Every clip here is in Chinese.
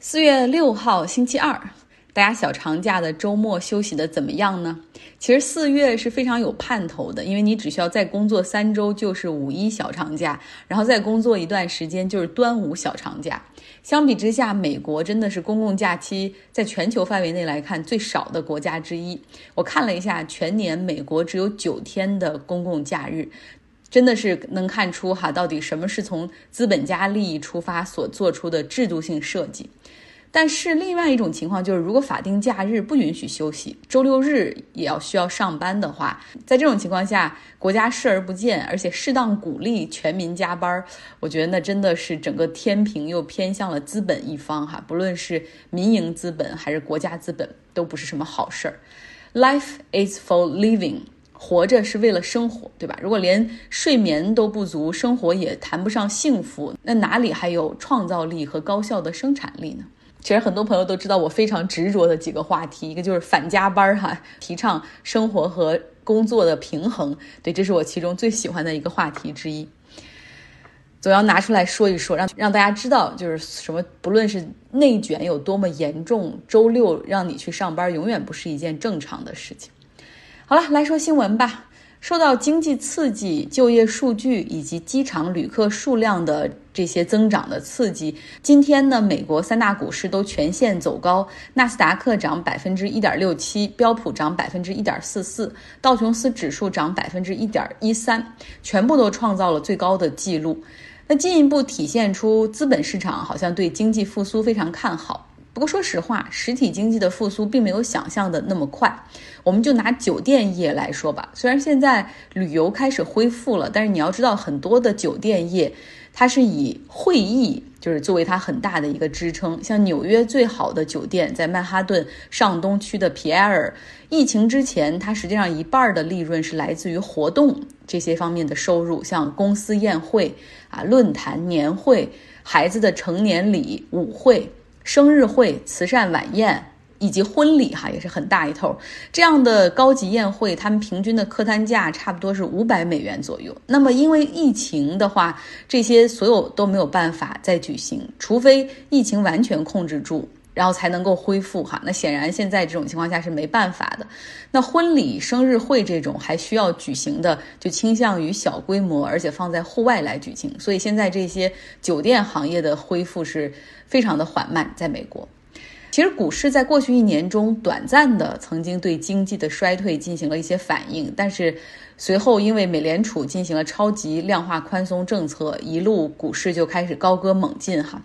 四月六号星期二，大家小长假的周末休息的怎么样呢？其实四月是非常有盼头的，因为你只需要再工作三周就是五一小长假，然后再工作一段时间就是端午小长假。相比之下，美国真的是公共假期在全球范围内来看最少的国家之一。我看了一下，全年美国只有九天的公共假日。真的是能看出哈，到底什么是从资本家利益出发所做出的制度性设计。但是另外一种情况就是，如果法定假日不允许休息，周六日也要需要上班的话，在这种情况下，国家视而不见，而且适当鼓励全民加班，我觉得那真的是整个天平又偏向了资本一方哈。不论是民营资本还是国家资本，都不是什么好事儿。Life is for living。活着是为了生活，对吧？如果连睡眠都不足，生活也谈不上幸福，那哪里还有创造力和高效的生产力呢？其实很多朋友都知道我非常执着的几个话题，一个就是反加班哈，提倡生活和工作的平衡，对，这是我其中最喜欢的一个话题之一。总要拿出来说一说，让让大家知道，就是什么，不论是内卷有多么严重，周六让你去上班，永远不是一件正常的事情。好了，来说新闻吧。受到经济刺激、就业数据以及机场旅客数量的这些增长的刺激，今天呢，美国三大股市都全线走高，纳斯达克涨百分之一点六七，标普涨百分之一点四四，道琼斯指数涨百分之一点一三，全部都创造了最高的纪录。那进一步体现出资本市场好像对经济复苏非常看好。不过说实话，实体经济的复苏并没有想象的那么快。我们就拿酒店业来说吧，虽然现在旅游开始恢复了，但是你要知道，很多的酒店业它是以会议就是作为它很大的一个支撑。像纽约最好的酒店在曼哈顿上东区的皮埃尔，疫情之前它实际上一半的利润是来自于活动这些方面的收入，像公司宴会啊、论坛、年会、孩子的成年礼、舞会。生日会、慈善晚宴以及婚礼，哈，也是很大一头。这样的高级宴会，他们平均的客单价差不多是五百美元左右。那么，因为疫情的话，这些所有都没有办法再举行，除非疫情完全控制住。然后才能够恢复哈，那显然现在这种情况下是没办法的。那婚礼、生日会这种还需要举行的，就倾向于小规模，而且放在户外来举行。所以现在这些酒店行业的恢复是非常的缓慢。在美国，其实股市在过去一年中短暂的曾经对经济的衰退进行了一些反应，但是随后因为美联储进行了超级量化宽松政策，一路股市就开始高歌猛进哈。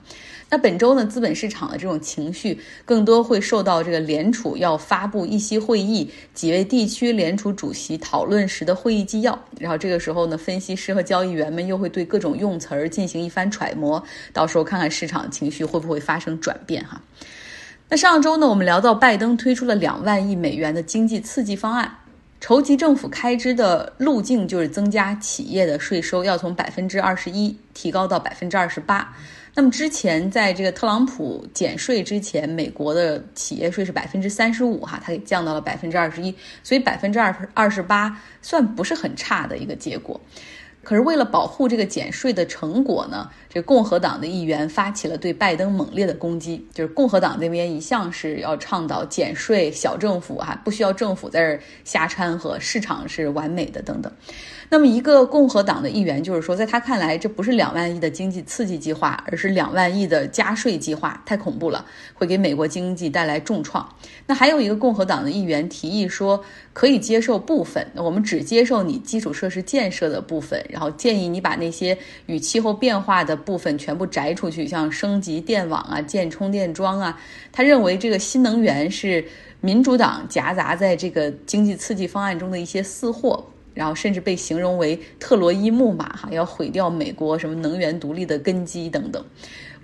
那本周呢，资本市场的这种情绪更多会受到这个联储要发布议息会议几位地区联储主席讨论时的会议纪要，然后这个时候呢，分析师和交易员们又会对各种用词儿进行一番揣摩，到时候看看市场情绪会不会发生转变哈。那上周呢，我们聊到拜登推出了两万亿美元的经济刺激方案，筹集政府开支的路径就是增加企业的税收，要从百分之二十一提高到百分之二十八。那么之前在这个特朗普减税之前，美国的企业税是百分之三十五哈，它给降到了百分之二十一，所以百分之二二十八算不是很差的一个结果。可是为了保护这个减税的成果呢，这共和党的议员发起了对拜登猛烈的攻击。就是共和党那边一向是要倡导减税、小政府哈，不需要政府在这儿瞎掺和，市场是完美的等等。那么一个共和党的议员就是说，在他看来，这不是两万亿的经济刺激计划，而是两万亿的加税计划，太恐怖了，会给美国经济带来重创。那还有一个共和党的议员提议说，可以接受部分，我们只接受你基础设施建设的部分。然后建议你把那些与气候变化的部分全部摘出去，像升级电网啊、建充电桩啊。他认为这个新能源是民主党夹杂在这个经济刺激方案中的。一些私货，然后甚至被形容为特洛伊木马，哈，要毁掉美国什么能源独立的。根基等等。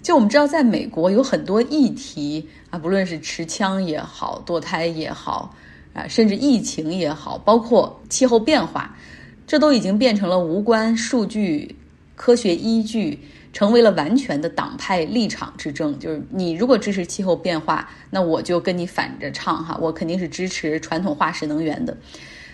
就我们知道，在美国有很多议题啊，不论是持枪也好、堕胎也好啊，甚至疫情也好，包括气候变化。这都已经变成了无关数据、科学依据，成为了完全的党派立场之争。就是你如果支持气候变化，那我就跟你反着唱哈，我肯定是支持传统化石能源的。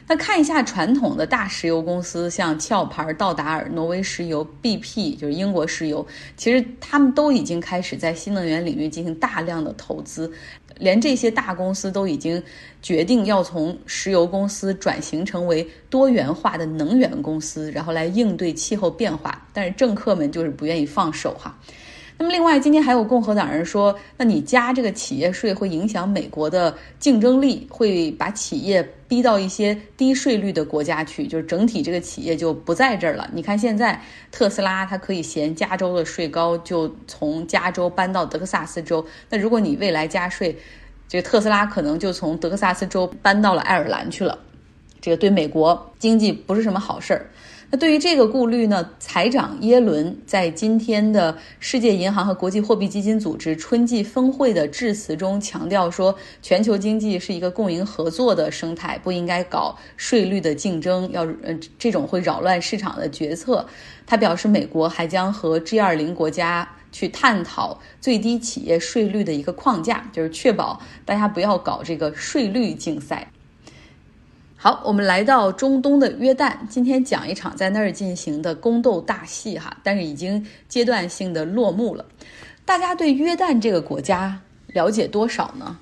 那看一下传统的大石油公司，像壳牌、道达尔、挪威石油、BP，就是英国石油，其实他们都已经开始在新能源领域进行大量的投资，连这些大公司都已经决定要从石油公司转型成为多元化的能源公司，然后来应对气候变化。但是政客们就是不愿意放手哈。那么，另外，今天还有共和党人说，那你加这个企业税会影响美国的竞争力，会把企业逼到一些低税率的国家去，就是整体这个企业就不在这儿了。你看，现在特斯拉它可以嫌加州的税高，就从加州搬到德克萨斯州。那如果你未来加税，这个特斯拉可能就从德克萨斯州搬到了爱尔兰去了，这个对美国经济不是什么好事儿。那对于这个顾虑呢，财长耶伦在今天的世界银行和国际货币基金组织春季峰会的致辞中强调说，全球经济是一个共赢合作的生态，不应该搞税率的竞争，要呃这种会扰乱市场的决策。他表示，美国还将和 G20 国家去探讨最低企业税率的一个框架，就是确保大家不要搞这个税率竞赛。好，我们来到中东的约旦，今天讲一场在那儿进行的宫斗大戏哈，但是已经阶段性的落幕了。大家对约旦这个国家了解多少呢？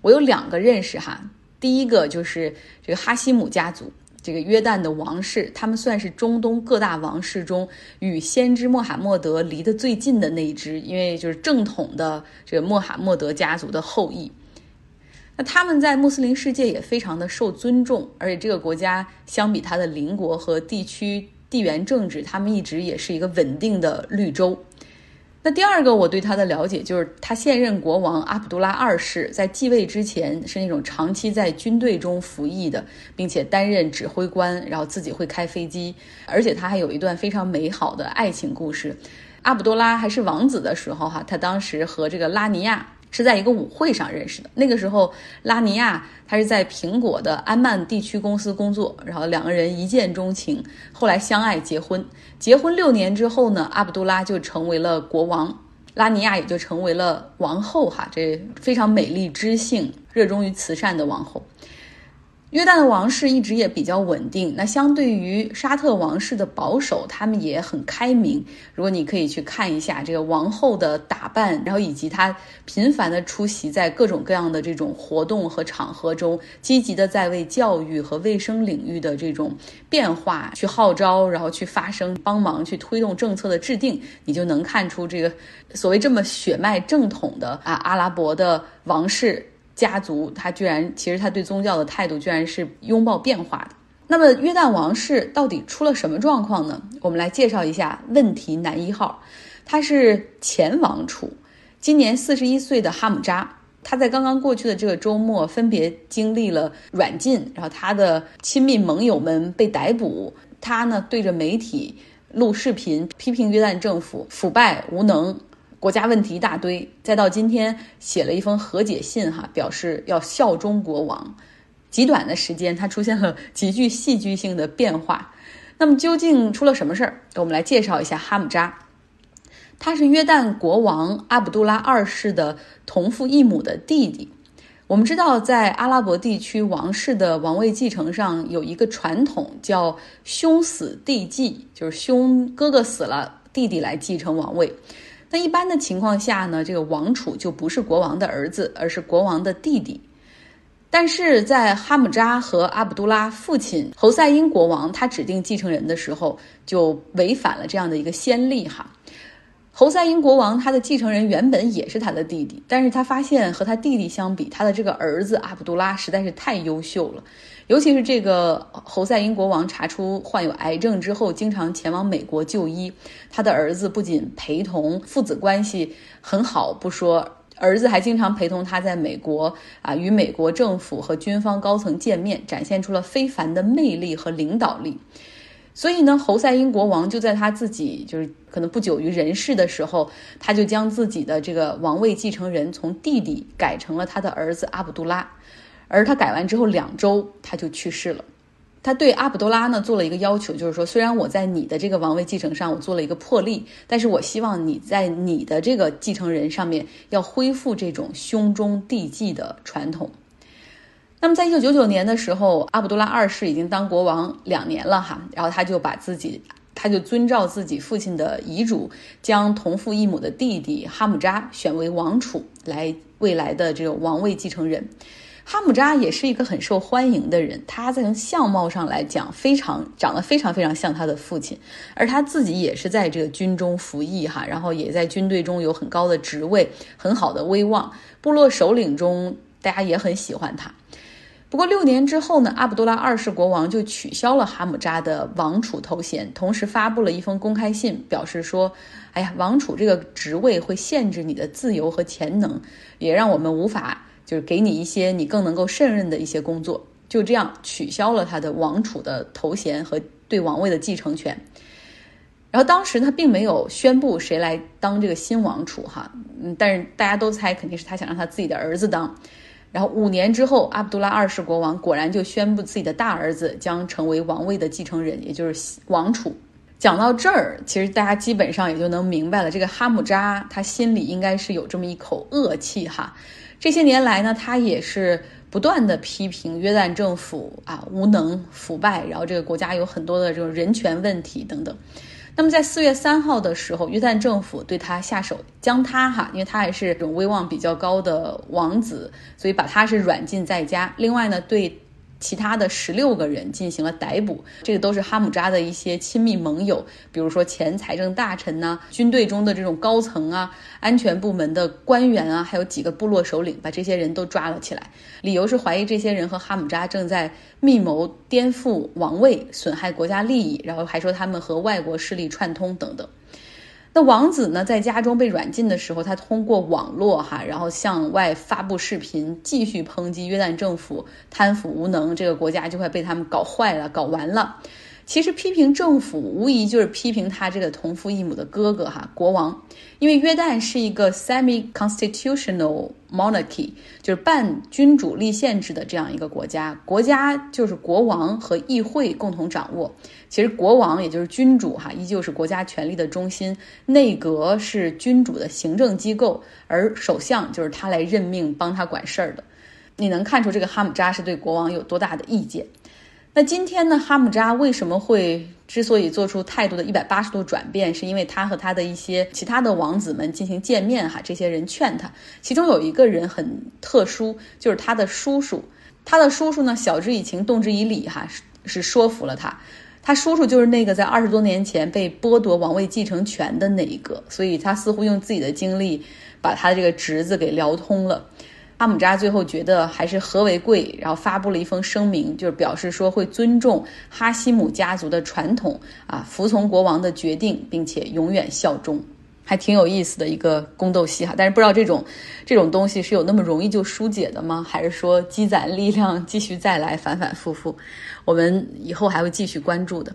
我有两个认识哈，第一个就是这个哈希姆家族，这个约旦的王室，他们算是中东各大王室中与先知穆罕默德离得最近的那一支，因为就是正统的这个穆罕默德家族的后裔。那他们在穆斯林世界也非常的受尊重，而且这个国家相比它的邻国和地区地缘政治，他们一直也是一个稳定的绿洲。那第二个我对他的了解就是，他现任国王阿卜杜拉二世在继位之前是那种长期在军队中服役的，并且担任指挥官，然后自己会开飞机，而且他还有一段非常美好的爱情故事。阿卜杜拉还是王子的时候，哈，他当时和这个拉尼亚。是在一个舞会上认识的。那个时候，拉尼亚他是在苹果的安曼地区公司工作，然后两个人一见钟情，后来相爱结婚。结婚六年之后呢，阿卜杜拉就成为了国王，拉尼亚也就成为了王后。哈，这非常美丽、知性、热衷于慈善的王后。约旦的王室一直也比较稳定，那相对于沙特王室的保守，他们也很开明。如果你可以去看一下这个王后的打扮，然后以及她频繁的出席在各种各样的这种活动和场合中，积极的在为教育和卫生领域的这种变化去号召，然后去发声，帮忙去推动政策的制定，你就能看出这个所谓这么血脉正统的啊阿拉伯的王室。家族，他居然其实他对宗教的态度居然是拥抱变化的。那么约旦王室到底出了什么状况呢？我们来介绍一下问题男一号，他是前王储，今年四十一岁的哈姆扎。他在刚刚过去的这个周末分别经历了软禁，然后他的亲密盟友们被逮捕。他呢对着媒体录视频批评约旦政府腐败无能。国家问题一大堆，再到今天写了一封和解信，哈，表示要效忠国王。极短的时间，他出现了极具戏剧性的变化。那么究竟出了什么事儿？我们来介绍一下哈姆扎。他是约旦国王阿卜杜拉二世的同父异母的弟弟。我们知道，在阿拉伯地区，王室的王位继承上有一个传统，叫兄死弟继，就是兄哥哥死了，弟弟来继承王位。那一般的情况下呢，这个王储就不是国王的儿子，而是国王的弟弟。但是在哈姆扎和阿卜杜拉父亲侯赛因国王他指定继承人的时候，就违反了这样的一个先例哈。侯赛因国王他的继承人原本也是他的弟弟，但是他发现和他弟弟相比，他的这个儿子阿卜杜拉实在是太优秀了。尤其是这个侯赛因国王查出患有癌症之后，经常前往美国就医。他的儿子不仅陪同，父子关系很好不说，儿子还经常陪同他在美国啊，与美国政府和军方高层见面，展现出了非凡的魅力和领导力。所以呢，侯赛因国王就在他自己就是可能不久于人世的时候，他就将自己的这个王位继承人从弟弟改成了他的儿子阿卜杜拉。而他改完之后两周，他就去世了。他对阿卜杜拉呢做了一个要求，就是说，虽然我在你的这个王位继承上我做了一个破例，但是我希望你在你的这个继承人上面要恢复这种兄终弟继的传统。那么在一九九九年的时候，阿卜杜拉二世已经当国王两年了哈，然后他就把自己。他就遵照自己父亲的遗嘱，将同父异母的弟弟哈姆扎选为王储，来未来的这个王位继承人。哈姆扎也是一个很受欢迎的人，他在相貌上来讲，非常长得非常非常像他的父亲，而他自己也是在这个军中服役哈，然后也在军队中有很高的职位，很好的威望，部落首领中大家也很喜欢他。不过六年之后呢，阿卜杜拉二世国王就取消了哈姆扎的王储头衔，同时发布了一封公开信，表示说：“哎呀，王储这个职位会限制你的自由和潜能，也让我们无法就是给你一些你更能够胜任的一些工作。”就这样取消了他的王储的头衔和对王位的继承权。然后当时他并没有宣布谁来当这个新王储哈，嗯，但是大家都猜肯定是他想让他自己的儿子当。然后五年之后，阿卜杜拉二世国王果然就宣布自己的大儿子将成为王位的继承人，也就是王储。讲到这儿，其实大家基本上也就能明白了，这个哈姆扎他心里应该是有这么一口恶气哈。这些年来呢，他也是不断的批评约旦政府啊无能腐败，然后这个国家有很多的这种人权问题等等。那么在四月三号的时候，约旦政府对他下手，将他哈，因为他还是这种威望比较高的王子，所以把他是软禁在家。另外呢，对。其他的十六个人进行了逮捕，这个都是哈姆扎的一些亲密盟友，比如说前财政大臣呐，军队中的这种高层啊，安全部门的官员啊，还有几个部落首领，把这些人都抓了起来，理由是怀疑这些人和哈姆扎正在密谋颠覆王位，损害国家利益，然后还说他们和外国势力串通等等。那王子呢，在家中被软禁的时候，他通过网络哈，然后向外发布视频，继续抨击约旦政府贪腐无能，这个国家就快被他们搞坏了、搞完了。其实批评政府，无疑就是批评他这个同父异母的哥哥哈国王，因为约旦是一个 semi-constitutional monarchy，就是半君主立宪制的这样一个国家，国家就是国王和议会共同掌握。其实国王也就是君主哈，依旧是国家权力的中心，内阁是君主的行政机构，而首相就是他来任命帮他管事儿的。你能看出这个哈姆扎是对国王有多大的意见？那今天呢？哈姆扎为什么会之所以做出态度的一百八十度转变，是因为他和他的一些其他的王子们进行见面哈。这些人劝他，其中有一个人很特殊，就是他的叔叔。他的叔叔呢，晓之以情，动之以理哈，是是说服了他。他叔叔就是那个在二十多年前被剥夺王位继承权的那一个，所以他似乎用自己的经历把他的这个侄子给聊通了。阿姆扎最后觉得还是和为贵，然后发布了一封声明，就是表示说会尊重哈希姆家族的传统啊，服从国王的决定，并且永远效忠，还挺有意思的一个宫斗戏哈。但是不知道这种这种东西是有那么容易就疏解的吗？还是说积攒力量继续再来，反反复复？我们以后还会继续关注的。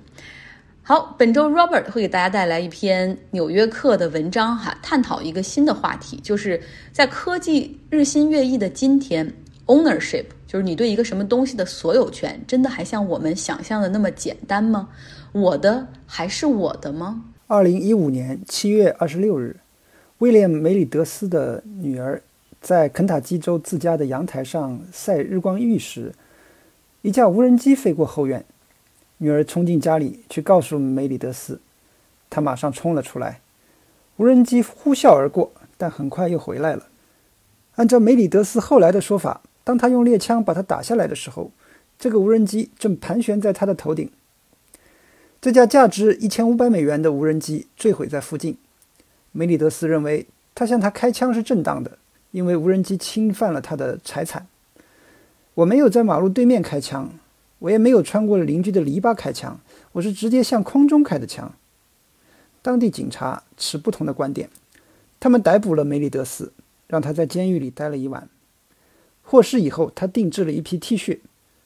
好，本周 Robert 会给大家带来一篇《纽约客》的文章，哈，探讨一个新的话题，就是在科技日新月异的今天，ownership 就是你对一个什么东西的所有权，真的还像我们想象的那么简单吗？我的还是我的吗？二零一五年七月二十六日，威廉·梅里德斯的女儿在肯塔基州自家的阳台上晒日光浴时，一架无人机飞过后院。女儿冲进家里去告诉梅里德斯，他马上冲了出来。无人机呼啸而过，但很快又回来了。按照梅里德斯后来的说法，当他用猎枪把它打下来的时候，这个无人机正盘旋在他的头顶。这架价值一千五百美元的无人机坠毁在附近。梅里德斯认为他向他开枪是正当的，因为无人机侵犯了他的财产。我没有在马路对面开枪。我也没有穿过邻居的篱笆开枪，我是直接向空中开的枪。当地警察持不同的观点，他们逮捕了梅里德斯，让他在监狱里待了一晚。获释以后，他定制了一批 T 恤，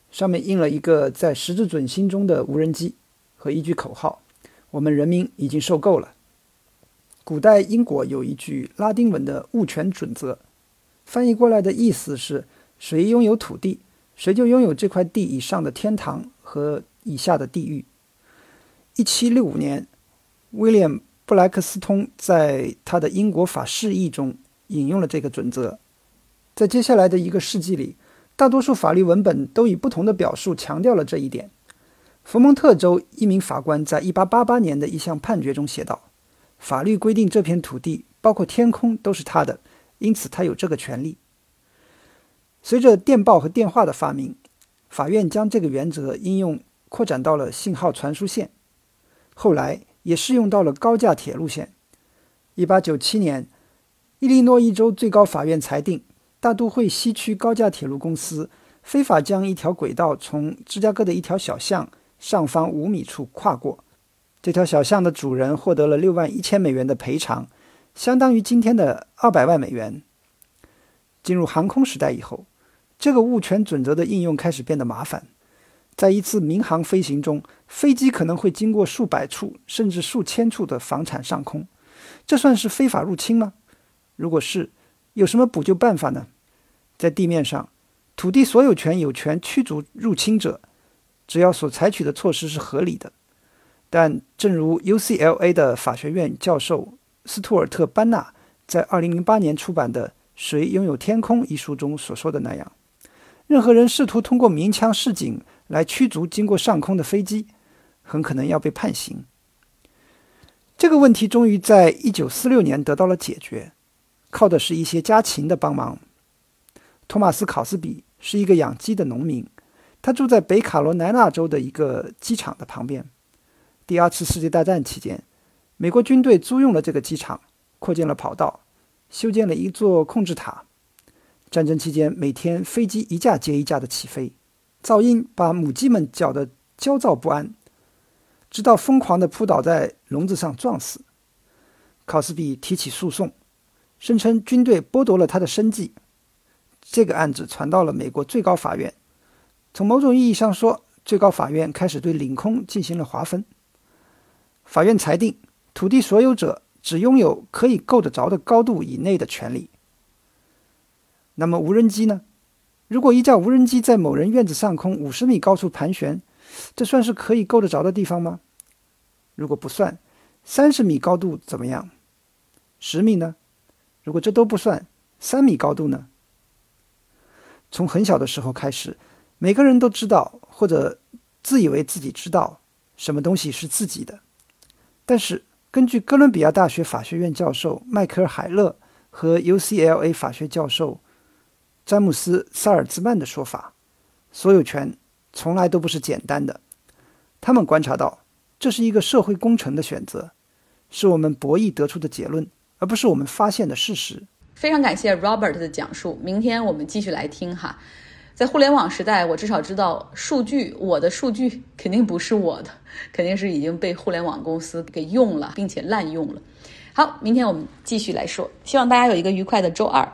上面印了一个在十字准星中的无人机和一句口号：“我们人民已经受够了。”古代英国有一句拉丁文的物权准则，翻译过来的意思是：谁拥有土地。谁就拥有这块地以上的天堂和以下的地狱。一七六五年，威廉·布莱克斯通在他的《英国法释义》中引用了这个准则。在接下来的一个世纪里，大多数法律文本都以不同的表述强调了这一点。佛蒙特州一名法官在1888年的一项判决中写道：“法律规定这片土地，包括天空，都是他的，因此他有这个权利。”随着电报和电话的发明，法院将这个原则应用扩展到了信号传输线，后来也适用到了高架铁路线。1897年，伊利诺伊州最高法院裁定，大都会西区高架铁路公司非法将一条轨道从芝加哥的一条小巷。上方五米处跨过，这条小巷的主人获得了六万一千美元的赔偿，相当于今天的二百万美元。进入航空时代以后，这个物权准则的应用开始变得麻烦。在一次民航飞行中，飞机可能会经过数百处甚至数千处的房产上空，这算是非法入侵吗？如果是，有什么补救办法呢？在地面上，土地所有权有权驱逐入侵者。只要所采取的措施是合理的，但正如 UCLA 的法学院教授斯图尔特·班纳在2008年出版的《谁拥有天空》一书中所说的那样，任何人试图通过鸣枪示警来驱逐经过上空的飞机，很可能要被判刑。这个问题终于在1946年得到了解决，靠的是一些家禽的帮忙。托马斯·考斯比是一个养鸡的农民。他住在北卡罗来纳州的一个机场的旁边。第二次世界大战期间，美国军队租用了这个机场，扩建了跑道，修建了一座控制塔。战争期间，每天飞机一架接一架的起飞，噪音把母鸡们搅得焦躁不安，直到疯狂地扑倒在笼子上撞死。考斯比提起诉讼，声称军队剥夺了他的生计。这个案子传到了美国最高法院。从某种意义上说，最高法院开始对领空进行了划分。法院裁定，土地所有者只拥有可以够得着的高度以内的权利。那么无人机呢？如果一架无人机在某人院子上空五十米高处盘旋，这算是可以够得着的地方吗？如果不算，三十米高度怎么样？十米呢？如果这都不算，三米高度呢？从很小的时候开始。每个人都知道，或者自以为自己知道什么东西是自己的。但是，根据哥伦比亚大学法学院教授迈克尔·海勒和 UCLA 法学教授詹姆斯·萨尔兹曼的说法，所有权从来都不是简单的。他们观察到，这是一个社会工程的选择，是我们博弈得出的结论，而不是我们发现的事实。非常感谢 Robert 的讲述。明天我们继续来听哈。在互联网时代，我至少知道数据，我的数据 肯定不是我的，肯定是已经被互联网公司给用了，并且滥用了。好，明天我们继续来说，希望大家有一个愉快的周二。